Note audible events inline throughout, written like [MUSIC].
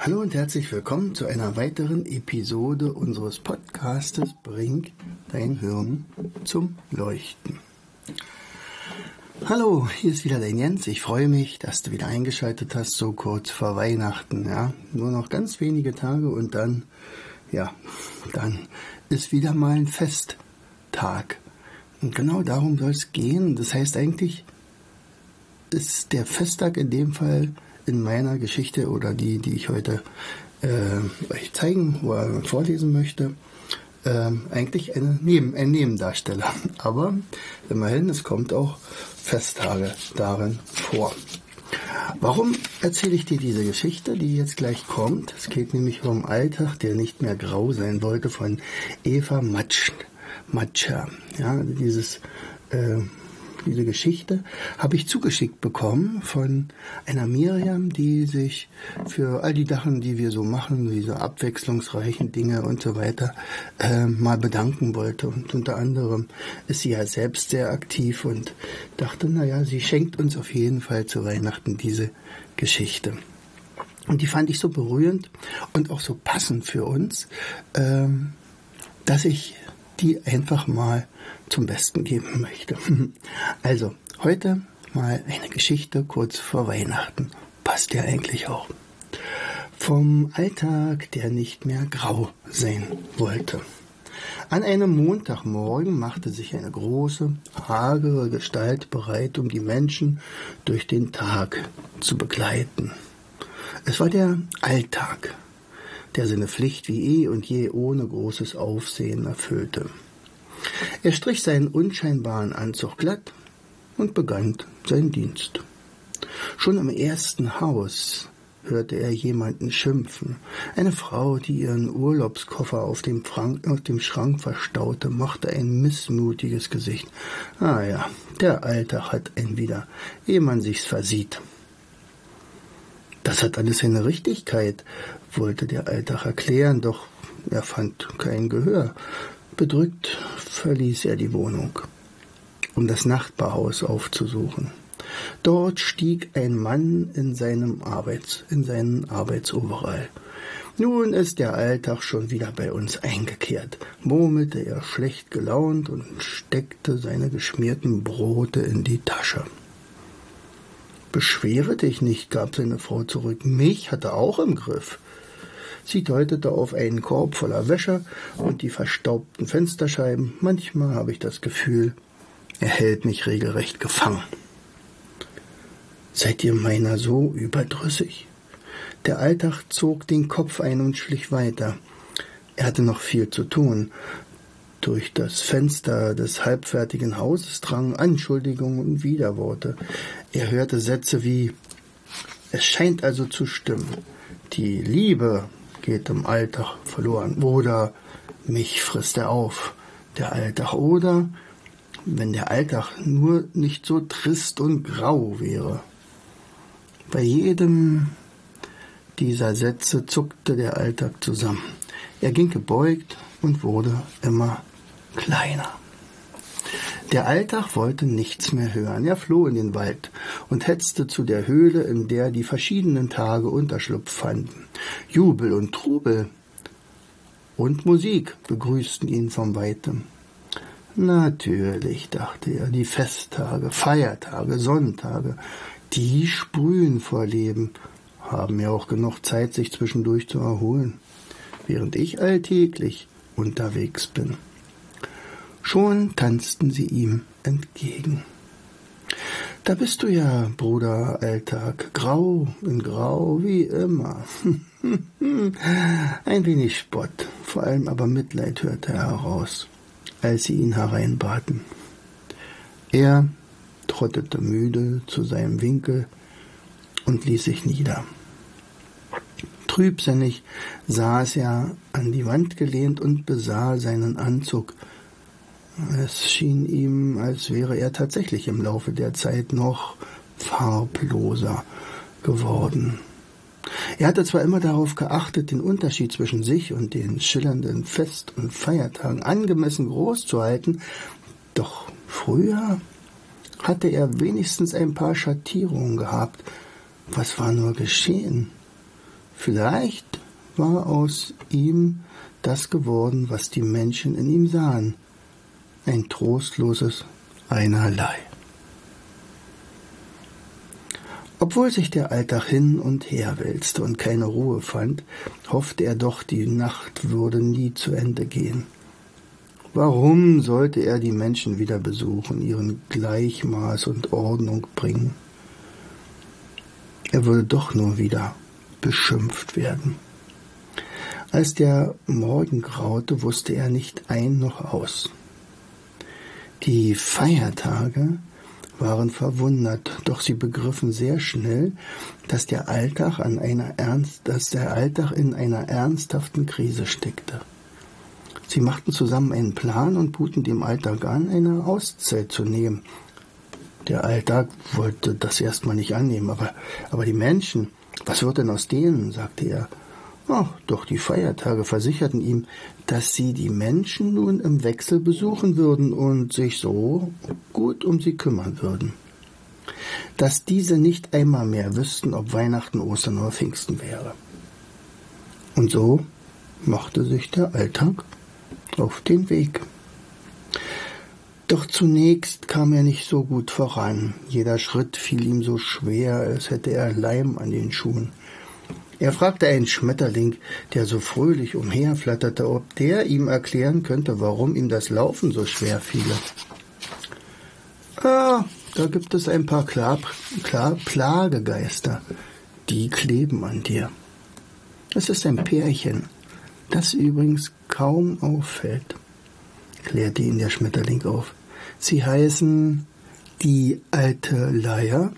Hallo und herzlich willkommen zu einer weiteren Episode unseres Podcastes Bring dein Hirn zum Leuchten. Hallo, hier ist wieder dein Jens. Ich freue mich, dass du wieder eingeschaltet hast, so kurz vor Weihnachten. Ja, nur noch ganz wenige Tage und dann, ja, dann ist wieder mal ein Festtag. Und genau darum soll es gehen. Das heißt eigentlich, ist der Festtag in dem Fall in meiner Geschichte oder die, die ich heute äh, euch zeigen oder vorlesen möchte, äh, eigentlich eine Neben, ein Nebendarsteller. [LAUGHS] Aber immerhin, es kommt auch Festtage darin vor. Warum erzähle ich dir diese Geschichte, die jetzt gleich kommt? Es geht nämlich um Alltag, der nicht mehr grau sein wollte, von Eva Matsch, Matscher. Ja, dieses äh, diese Geschichte habe ich zugeschickt bekommen von einer Miriam, die sich für all die Sachen, die wir so machen, diese abwechslungsreichen Dinge und so weiter, äh, mal bedanken wollte. Und unter anderem ist sie ja selbst sehr aktiv und dachte, naja, sie schenkt uns auf jeden Fall zu Weihnachten diese Geschichte. Und die fand ich so berührend und auch so passend für uns, ähm, dass ich die einfach mal zum Besten geben möchte. [LAUGHS] Also, heute mal eine Geschichte kurz vor Weihnachten. Passt ja eigentlich auch. Vom Alltag, der nicht mehr grau sein wollte. An einem Montagmorgen machte sich eine große, hagere Gestalt bereit, um die Menschen durch den Tag zu begleiten. Es war der Alltag, der seine Pflicht wie eh und je ohne großes Aufsehen erfüllte. Er strich seinen unscheinbaren Anzug glatt und begann seinen Dienst. Schon im ersten Haus hörte er jemanden schimpfen. Eine Frau, die ihren Urlaubskoffer auf dem, Frank auf dem Schrank verstaute, machte ein missmutiges Gesicht. Ah ja, der Alltag hat ihn wieder, ehe man sich's versieht. Das hat alles seine Richtigkeit, wollte der Alltag erklären, doch er fand kein Gehör. Bedrückt verließ er die Wohnung, um das Nachbarhaus aufzusuchen. Dort stieg ein Mann in seinem Arbeits, in seinen Arbeitsoverall. Nun ist der Alltag schon wieder bei uns eingekehrt, murmelte er schlecht gelaunt und steckte seine geschmierten Brote in die Tasche. Beschwere dich nicht, gab seine Frau zurück. Mich hat er auch im Griff. Sie deutete auf einen Korb voller Wäsche und die verstaubten Fensterscheiben. Manchmal habe ich das Gefühl, er hält mich regelrecht gefangen. Seid ihr meiner so überdrüssig? Der Alltag zog den Kopf ein und schlich weiter. Er hatte noch viel zu tun. Durch das Fenster des halbfertigen Hauses drangen Anschuldigungen und Widerworte. Er hörte Sätze wie Es scheint also zu stimmen. Die Liebe geht im Alltag verloren. Oder mich frisst er auf, der Alltag. Oder wenn der Alltag nur nicht so trist und grau wäre. Bei jedem dieser Sätze zuckte der Alltag zusammen. Er ging gebeugt und wurde immer kleiner. Der Alltag wollte nichts mehr hören. Er floh in den Wald und hetzte zu der Höhle, in der die verschiedenen Tage Unterschlupf fanden. Jubel und Trubel und Musik begrüßten ihn vom Weitem. Natürlich, dachte er, die Festtage, Feiertage, Sonntage, die sprühen vor Leben, haben ja auch genug Zeit, sich zwischendurch zu erholen, während ich alltäglich unterwegs bin. Schon tanzten sie ihm entgegen. Da bist du ja, Bruder Alltag, grau in grau wie immer. [LAUGHS] Ein wenig Spott, vor allem aber Mitleid hörte er heraus, als sie ihn hereinbaten. Er trottete müde zu seinem Winkel und ließ sich nieder. Trübsinnig saß er an die Wand gelehnt und besah seinen Anzug. Es schien ihm, als wäre er tatsächlich im Laufe der Zeit noch farbloser geworden. Er hatte zwar immer darauf geachtet, den Unterschied zwischen sich und den schillernden Fest- und Feiertagen angemessen groß zu halten, doch früher hatte er wenigstens ein paar Schattierungen gehabt. Was war nur geschehen? Vielleicht war aus ihm das geworden, was die Menschen in ihm sahen, ein trostloses Einerlei. Obwohl sich der Alltag hin und her wälzte und keine Ruhe fand, hoffte er doch, die Nacht würde nie zu Ende gehen. Warum sollte er die Menschen wieder besuchen, ihren Gleichmaß und Ordnung bringen? Er würde doch nur wieder beschimpft werden. Als der Morgen graute, wusste er nicht ein noch aus. Die Feiertage waren verwundert, doch sie begriffen sehr schnell, dass der Alltag an einer ernst, dass der Alltag in einer ernsthaften Krise steckte. Sie machten zusammen einen Plan und boten dem Alltag an, eine Auszeit zu nehmen. Der Alltag wollte das erstmal nicht annehmen, aber, aber die Menschen, was wird denn aus denen? sagte er. Ach, doch die Feiertage versicherten ihm, dass sie die Menschen nun im Wechsel besuchen würden und sich so gut um sie kümmern würden. Dass diese nicht einmal mehr wüssten, ob Weihnachten, Ostern oder Pfingsten wäre. Und so machte sich der Alltag auf den Weg. Doch zunächst kam er nicht so gut voran. Jeder Schritt fiel ihm so schwer, als hätte er Leim an den Schuhen. Er fragte einen Schmetterling, der so fröhlich umherflatterte, ob der ihm erklären könnte, warum ihm das Laufen so schwer fiele. Ah, da gibt es ein paar Klar, Klar Plagegeister, die kleben an dir. Es ist ein Pärchen, das übrigens kaum auffällt, klärte ihn der Schmetterling auf. Sie heißen die alte Leier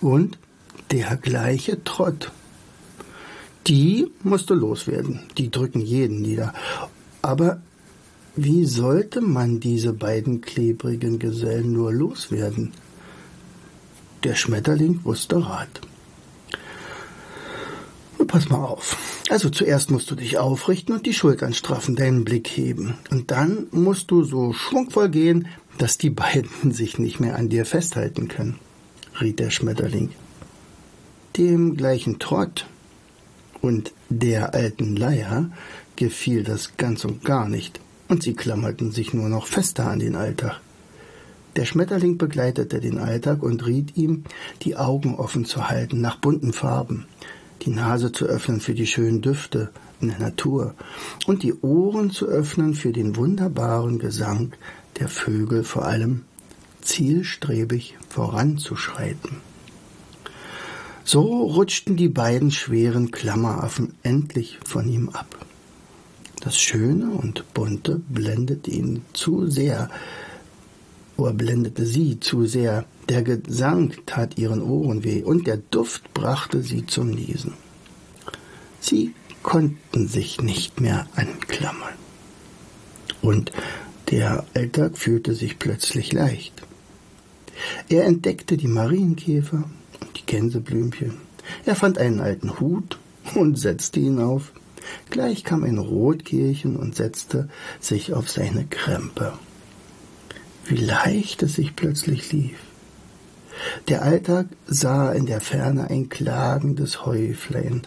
und der gleiche Trott die musste loswerden. Die drücken jeden nieder. Aber wie sollte man diese beiden klebrigen Gesellen nur loswerden? Der Schmetterling wusste Rat. Pass mal auf. Also zuerst musst du dich aufrichten und die Schultern straffen, deinen Blick heben. Und dann musst du so schwungvoll gehen, dass die beiden [LAUGHS] sich nicht mehr an dir festhalten können, riet der Schmetterling. Dem gleichen Trott und der alten Leier gefiel das ganz und gar nicht, und sie klammerten sich nur noch fester an den Alltag. Der Schmetterling begleitete den Alltag und riet ihm, die Augen offen zu halten nach bunten Farben, die Nase zu öffnen für die schönen Düfte in der Natur und die Ohren zu öffnen für den wunderbaren Gesang der Vögel, vor allem zielstrebig voranzuschreiten. So rutschten die beiden schweren Klammeraffen endlich von ihm ab. Das Schöne und Bunte blendete ihn zu sehr, oder blendete sie zu sehr. Der Gesang tat ihren Ohren weh und der Duft brachte sie zum Niesen. Sie konnten sich nicht mehr anklammern. Und der Alltag fühlte sich plötzlich leicht. Er entdeckte die Marienkäfer, die Gänseblümchen. Er fand einen alten Hut und setzte ihn auf. Gleich kam ein Rotkehlchen und setzte sich auf seine Krempe. Wie leicht es sich plötzlich lief. Der Alltag sah in der Ferne ein klagendes Häuflein,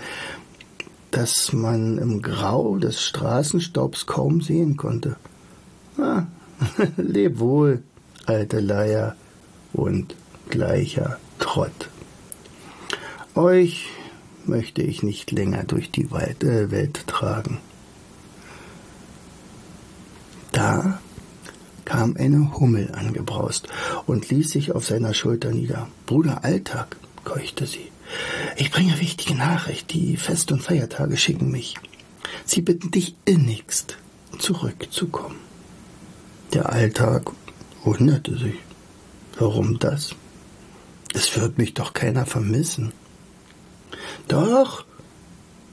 das man im Grau des Straßenstaubs kaum sehen konnte. Ah, [LAUGHS] leb wohl, alte Leier und gleicher Trott. Euch möchte ich nicht länger durch die äh, Welt tragen. Da kam eine Hummel angebraust und ließ sich auf seiner Schulter nieder. Bruder Alltag, keuchte sie. Ich bringe wichtige Nachricht. Die Fest- und Feiertage schicken mich. Sie bitten dich innigst, zurückzukommen. Der Alltag wunderte sich. Warum das? Es wird mich doch keiner vermissen. Doch,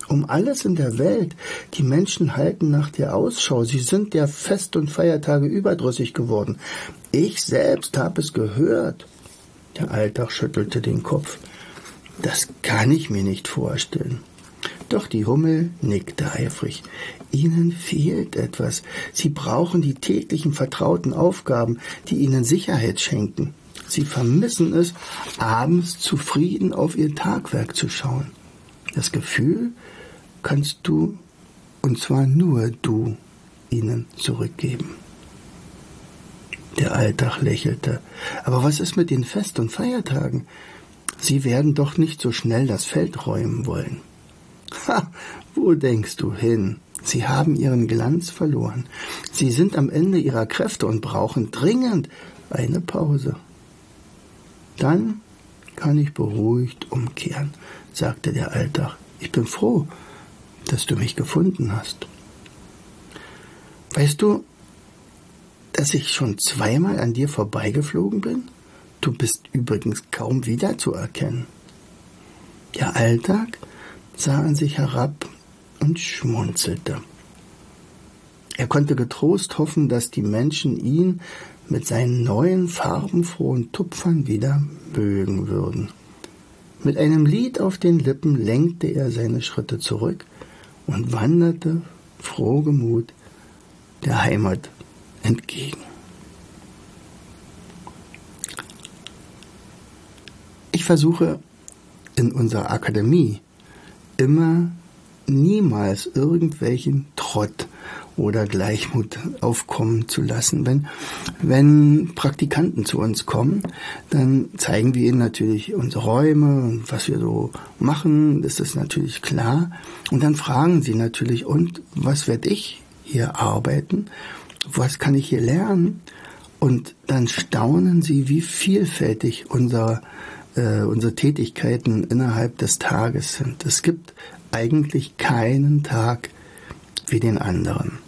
um alles in der Welt. Die Menschen halten nach dir Ausschau. Sie sind der Fest- und Feiertage überdrüssig geworden. Ich selbst habe es gehört. Der Alltag schüttelte den Kopf. Das kann ich mir nicht vorstellen. Doch die Hummel nickte eifrig. Ihnen fehlt etwas. Sie brauchen die täglichen vertrauten Aufgaben, die Ihnen Sicherheit schenken. Sie vermissen es, abends zufrieden auf Ihr Tagwerk zu schauen. Das Gefühl kannst du, und zwar nur du, ihnen zurückgeben. Der Alltag lächelte. Aber was ist mit den Fest- und Feiertagen? Sie werden doch nicht so schnell das Feld räumen wollen. Ha, wo denkst du hin? Sie haben ihren Glanz verloren. Sie sind am Ende ihrer Kräfte und brauchen dringend eine Pause. Dann kann ich beruhigt umkehren, sagte der Alltag. Ich bin froh, dass du mich gefunden hast. Weißt du, dass ich schon zweimal an dir vorbeigeflogen bin? Du bist übrigens kaum wiederzuerkennen. Der Alltag sah an sich herab und schmunzelte. Er konnte getrost hoffen, dass die Menschen ihn mit seinen neuen farbenfrohen Tupfern wieder mögen würden. Mit einem Lied auf den Lippen lenkte er seine Schritte zurück und wanderte frohgemut der Heimat entgegen. Ich versuche in unserer Akademie immer niemals irgendwelchen Trott oder Gleichmut aufkommen zu lassen. Wenn, wenn Praktikanten zu uns kommen, dann zeigen wir ihnen natürlich unsere Räume und was wir so machen, das ist natürlich klar. Und dann fragen sie natürlich, und was werde ich hier arbeiten? Was kann ich hier lernen? Und dann staunen sie, wie vielfältig unser, äh, unsere Tätigkeiten innerhalb des Tages sind. Es gibt eigentlich keinen Tag wie den anderen.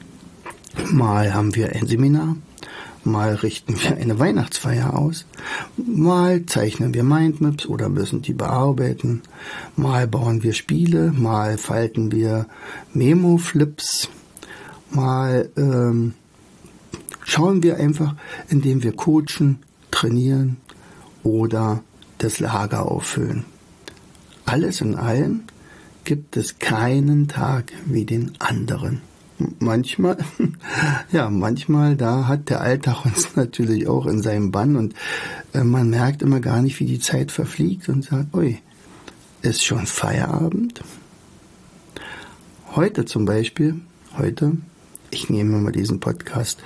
Mal haben wir ein Seminar, mal richten wir eine Weihnachtsfeier aus, mal zeichnen wir Mindmaps oder müssen die bearbeiten, mal bauen wir Spiele, mal falten wir Memo-Flips, mal ähm, schauen wir einfach, indem wir coachen, trainieren oder das Lager auffüllen. Alles in allem gibt es keinen Tag wie den anderen manchmal, [LAUGHS] ja, manchmal, da hat der Alltag [LAUGHS] uns natürlich auch in seinem Bann und äh, man merkt immer gar nicht, wie die Zeit verfliegt und sagt, ui, ist schon Feierabend. Heute zum Beispiel, heute, ich nehme mal diesen Podcast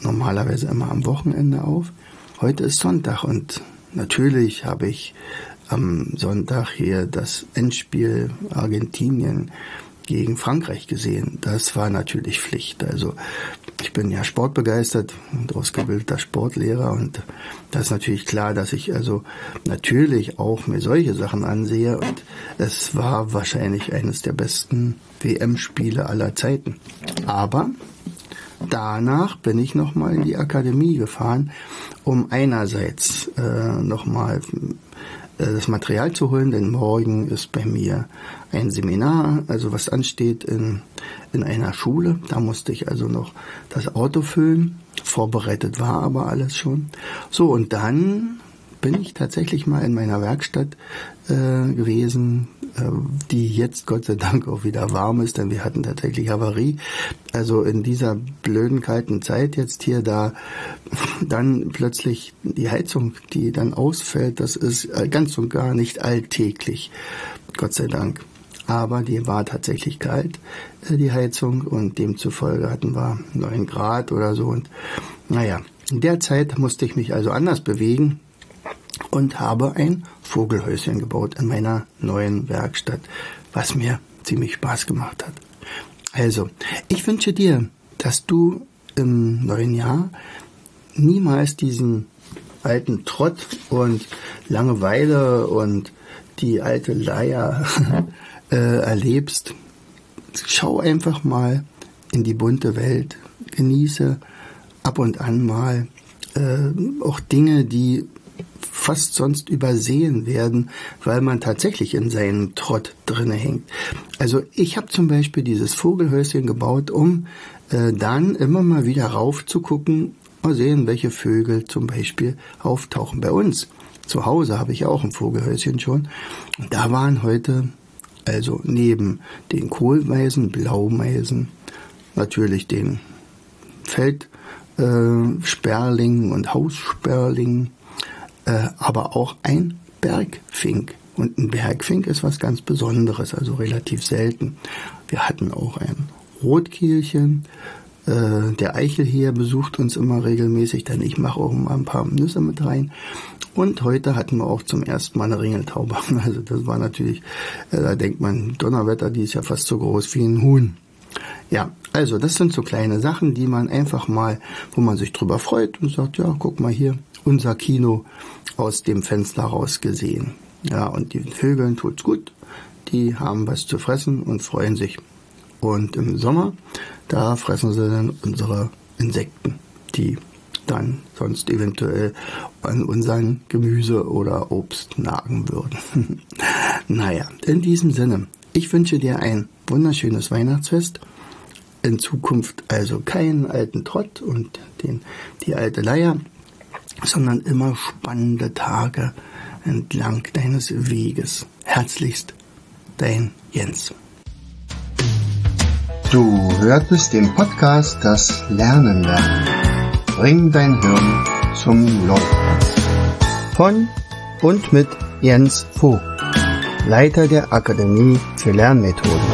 normalerweise immer am Wochenende auf. Heute ist Sonntag und natürlich habe ich am Sonntag hier das Endspiel Argentinien gegen Frankreich gesehen. Das war natürlich Pflicht. Also ich bin ja sportbegeistert und ausgebildeter Sportlehrer und da ist natürlich klar, dass ich also natürlich auch mir solche Sachen ansehe und es war wahrscheinlich eines der besten WM-Spiele aller Zeiten. Aber danach bin ich nochmal in die Akademie gefahren, um einerseits äh, nochmal äh, das Material zu holen, denn morgen ist bei mir ein Seminar, also was ansteht in, in einer Schule. Da musste ich also noch das Auto füllen. Vorbereitet war aber alles schon. So, und dann bin ich tatsächlich mal in meiner Werkstatt äh, gewesen, äh, die jetzt Gott sei Dank auch wieder warm ist, denn wir hatten tatsächlich Havarie. Also in dieser blöden kalten Zeit jetzt hier da [LAUGHS] dann plötzlich die Heizung, die dann ausfällt, das ist äh, ganz und gar nicht alltäglich. Gott sei Dank. Aber die war tatsächlich kalt, äh, die Heizung, und demzufolge hatten wir neun Grad oder so. Und naja, in der Zeit musste ich mich also anders bewegen und habe ein Vogelhäuschen gebaut in meiner neuen Werkstatt, was mir ziemlich Spaß gemacht hat. Also, ich wünsche dir, dass du im neuen Jahr niemals diesen alten Trott und Langeweile und die alte Leier [LAUGHS] äh, erlebst. Schau einfach mal in die bunte Welt, genieße ab und an mal äh, auch Dinge, die fast sonst übersehen werden, weil man tatsächlich in seinem Trott drinne hängt. Also ich habe zum Beispiel dieses Vogelhäuschen gebaut, um äh, dann immer mal wieder rauf zu gucken, mal sehen, welche Vögel zum Beispiel auftauchen bei uns. Zu Hause habe ich auch ein Vogelhäuschen schon. Da waren heute also neben den Kohlmeisen, Blaumeisen, natürlich den Feldsperlingen äh, und Haussperlingen, äh, aber auch ein Bergfink. Und ein Bergfink ist was ganz Besonderes, also relativ selten. Wir hatten auch ein Rotkehlchen. Äh, der Eichelheer besucht uns immer regelmäßig, denn ich mache auch mal ein paar Nüsse mit rein. Und heute hatten wir auch zum ersten Mal eine Ringeltaube. [LAUGHS] Also das war natürlich, äh, da denkt man, Donnerwetter, die ist ja fast so groß wie ein Huhn. Ja, also das sind so kleine Sachen, die man einfach mal, wo man sich drüber freut und sagt, ja, guck mal hier, unser Kino aus dem Fenster raus gesehen. Ja, und den Vögeln tut's gut. Die haben was zu fressen und freuen sich. Und im Sommer, da fressen sie dann unsere Insekten, die dann sonst eventuell an unseren Gemüse oder Obst nagen würden. [LAUGHS] naja, in diesem Sinne, ich wünsche dir ein wunderschönes Weihnachtsfest. In Zukunft also keinen alten Trott und den, die alte Leier, sondern immer spannende Tage entlang deines Weges. Herzlichst, dein Jens. Du hörtest den Podcast Das Lernen lernen. Bring dein Hirn zum Laufen. Von und mit Jens Vogt, Leiter der Akademie für Lernmethoden.